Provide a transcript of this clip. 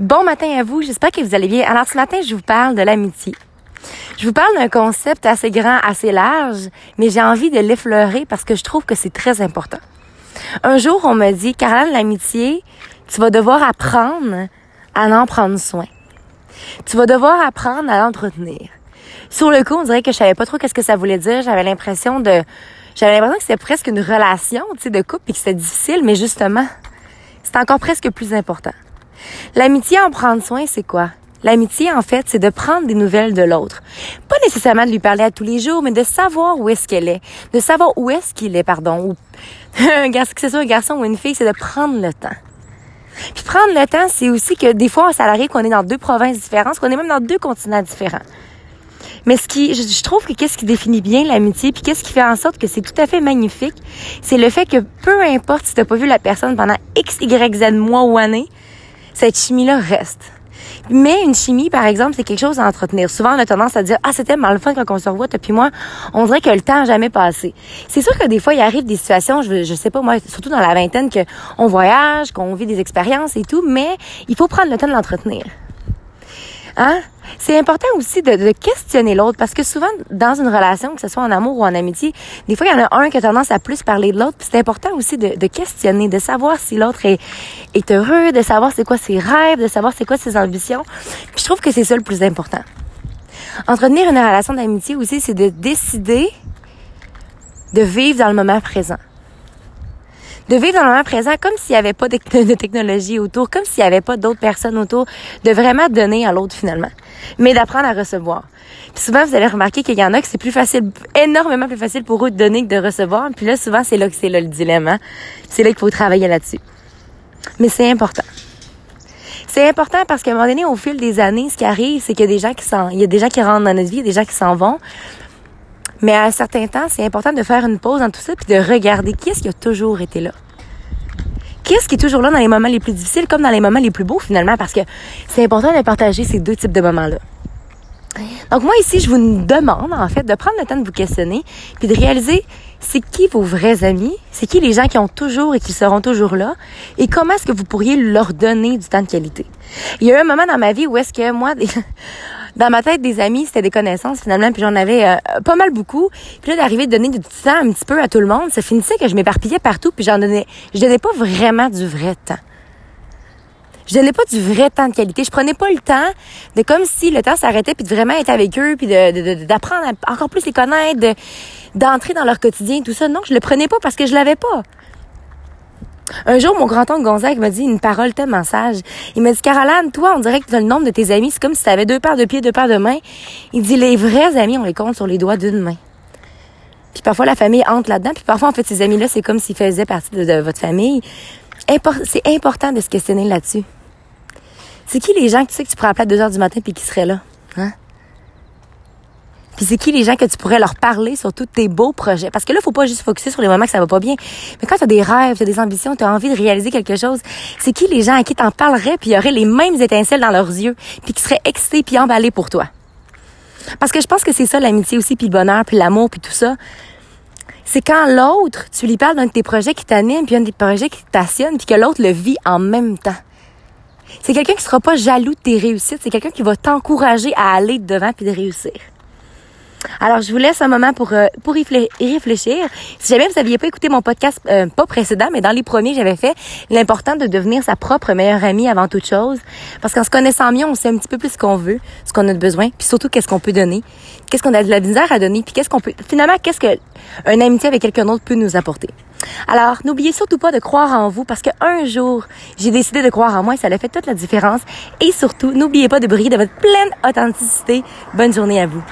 Bon matin à vous, j'espère que vous allez bien. Alors ce matin, je vous parle de l'amitié. Je vous parle d'un concept assez grand, assez large, mais j'ai envie de l'effleurer parce que je trouve que c'est très important. Un jour, on m'a dit, Caroline, l'amitié, tu vas devoir apprendre à en prendre soin. Tu vas devoir apprendre à l'entretenir. Sur le coup, on dirait que je savais pas trop qu'est-ce que ça voulait dire. J'avais l'impression de, j'avais l'impression que c'était presque une relation, tu sais, de couple et que c'était difficile, mais justement, c'est encore presque plus important. L'amitié en prendre soin, c'est quoi? L'amitié, en fait, c'est de prendre des nouvelles de l'autre. Pas nécessairement de lui parler à tous les jours, mais de savoir où est-ce qu'elle est. De savoir où est-ce qu'il est, pardon. Ou, que ce soit un garçon ou une fille, c'est de prendre le temps. Puis prendre le temps, c'est aussi que des fois, ça arrive qu'on est dans deux provinces différentes, qu'on est même dans deux continents différents. Mais ce qui, je, trouve que qu'est-ce qui définit bien l'amitié, puis qu'est-ce qui fait en sorte que c'est tout à fait magnifique, c'est le fait que peu importe si t'as pas vu la personne pendant X, Y, Z mois ou années, cette chimie-là reste. Mais une chimie, par exemple, c'est quelque chose à entretenir. Souvent, on a tendance à dire, ah, c'était mal le quand on se revoit, puis moi, on dirait que le temps n'a jamais passé. C'est sûr que des fois, il arrive des situations, je, je sais pas, moi, surtout dans la vingtaine, que on voyage, qu'on vit des expériences et tout, mais il faut prendre le temps de l'entretenir. Hein? C'est important aussi de, questionner l'autre parce que souvent dans une relation, que ce soit en amour ou en amitié, des fois il y en a un qui a tendance à plus parler de l'autre. C'est important aussi de, questionner, de savoir si l'autre est, est heureux, de savoir c'est quoi ses rêves, de savoir c'est quoi ses ambitions. je trouve que c'est ça le plus important. Entretenir une relation d'amitié aussi, c'est de décider de vivre dans le moment présent de vivre dans le moment présent comme s'il n'y avait pas de, technologie autour, comme s'il n'y avait pas d'autres personnes autour, de vraiment donner à l'autre finalement, mais d'apprendre à recevoir. Puis souvent, vous allez remarquer qu'il y en a que c'est plus facile, énormément plus facile pour eux de donner que de recevoir. Puis là, souvent, c'est là que c'est là le dilemme. Hein. C'est là qu'il faut travailler là-dessus. Mais c'est important. C'est important parce qu'à un moment donné, au fil des années, ce qui arrive, c'est qu'il y a des gens qui s'en, il y a des gens qui rentrent dans notre vie, des gens qui s'en vont. Mais à un certain temps, c'est important de faire une pause dans tout ça puis de regarder qui est-ce qui a toujours été là. Qui est-ce qui est toujours là dans les moments les plus difficiles comme dans les moments les plus beaux finalement? Parce que c'est important de partager ces deux types de moments-là. Donc moi ici, je vous demande en fait de prendre le temps de vous questionner puis de réaliser c'est qui vos vrais amis, c'est qui les gens qui ont toujours et qui seront toujours là et comment est-ce que vous pourriez leur donner du temps de qualité. Il y a eu un moment dans ma vie où est-ce que moi dans ma tête, des amis, c'était des connaissances finalement, puis j'en avais euh, pas mal beaucoup. Puis là, d'arriver de donner du temps un petit peu à tout le monde, ça finissait que je m'éparpillais partout, puis j'en donnais, je donnais pas vraiment du vrai temps. Je donnais pas du vrai temps de qualité. Je prenais pas le temps de comme si le temps s'arrêtait puis de vraiment être avec eux puis de, d'apprendre encore plus les connaître, de, d'entrer dans leur quotidien, tout ça. Non, je le prenais pas parce que je l'avais pas. Un jour, mon grand-oncle Gonzague m'a dit une parole tellement sage. Il m'a dit, Caroline, toi, on dirait que le nombre de tes amis. C'est comme si tu deux paires de pieds, deux paires de mains. Il dit, les vrais amis, on les compte sur les doigts d'une main. Puis parfois, la famille entre là-dedans. Puis parfois, en fait, ces amis-là, c'est comme s'ils faisaient partie de, votre famille. c'est important de se questionner là-dessus. C'est qui les gens que tu sais que tu prends la deux heures du matin puis qui seraient là? Hein? Puis c'est qui les gens que tu pourrais leur parler sur tous tes beaux projets? Parce que là, faut pas juste focuser sur les moments que ça va pas bien. Mais quand tu as des rêves, tu as des ambitions, tu as envie de réaliser quelque chose, c'est qui les gens à qui t'en parlerais puis y aurait les mêmes étincelles dans leurs yeux puis qui seraient excités puis emballés pour toi? Parce que je pense que c'est ça l'amitié aussi puis le bonheur puis l'amour puis tout ça. C'est quand l'autre, tu lui parles d'un de tes projets qui t'anime puis un des projets qui te passionne puis que l'autre le vit en même temps. C'est quelqu'un qui sera pas jaloux de tes réussites, c'est quelqu'un qui va t'encourager à aller devant puis de réussir. Alors, je vous laisse un moment pour, euh, pour y réfléchir. Si jamais vous n'aviez pas écouté mon podcast, euh, pas précédent, mais dans les premiers, j'avais fait l'important de devenir sa propre meilleure amie avant toute chose. Parce qu'en se connaissant mieux, on sait un petit peu plus ce qu'on veut, ce qu'on a besoin, puis surtout qu'est-ce qu'on peut donner, qu'est-ce qu'on a de la misère à donner, puis qu'est-ce qu'on peut, finalement, qu'est-ce que amitié avec quelqu'un d'autre peut nous apporter. Alors, n'oubliez surtout pas de croire en vous parce qu'un jour, j'ai décidé de croire en moi et ça a fait toute la différence. Et surtout, n'oubliez pas de briller de votre pleine authenticité. Bonne journée à vous.